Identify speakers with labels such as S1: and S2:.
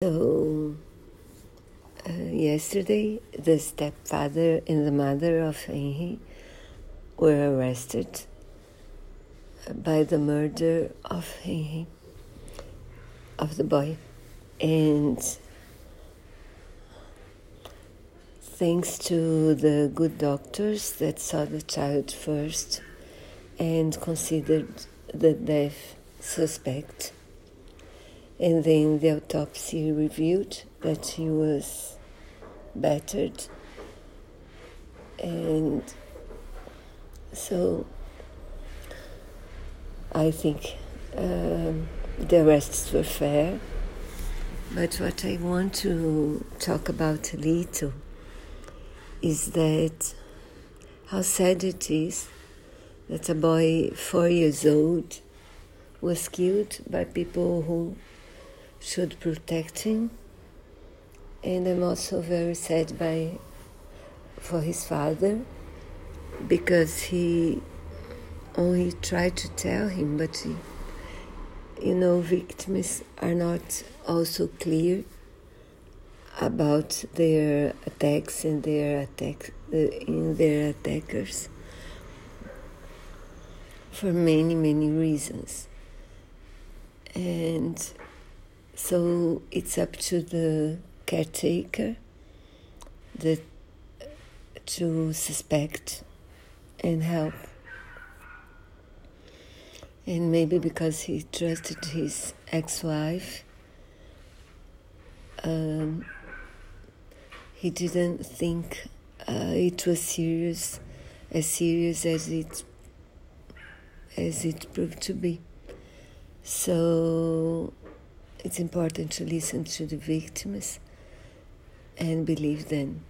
S1: So, uh, yesterday, the stepfather and the mother of Henry were arrested by the murder of Henry, of the boy. And thanks to the good doctors that saw the child first and considered the death suspect and then the autopsy revealed that he was battered. And so I think um, the arrests were fair. But what I want to talk about a little is that how sad it is that a boy four years old was killed by people who should protect him. And I'm also very sad by for his father because he only tried to tell him, but he, you know, victims are not also clear about their attacks and their attack in their attackers for many many reasons and so it's up to the caretaker that to suspect and help. And maybe because he trusted his ex-wife, um, he didn't think uh, it was serious, as serious as it as it proved to be. So it's important to listen to the victims and believe them.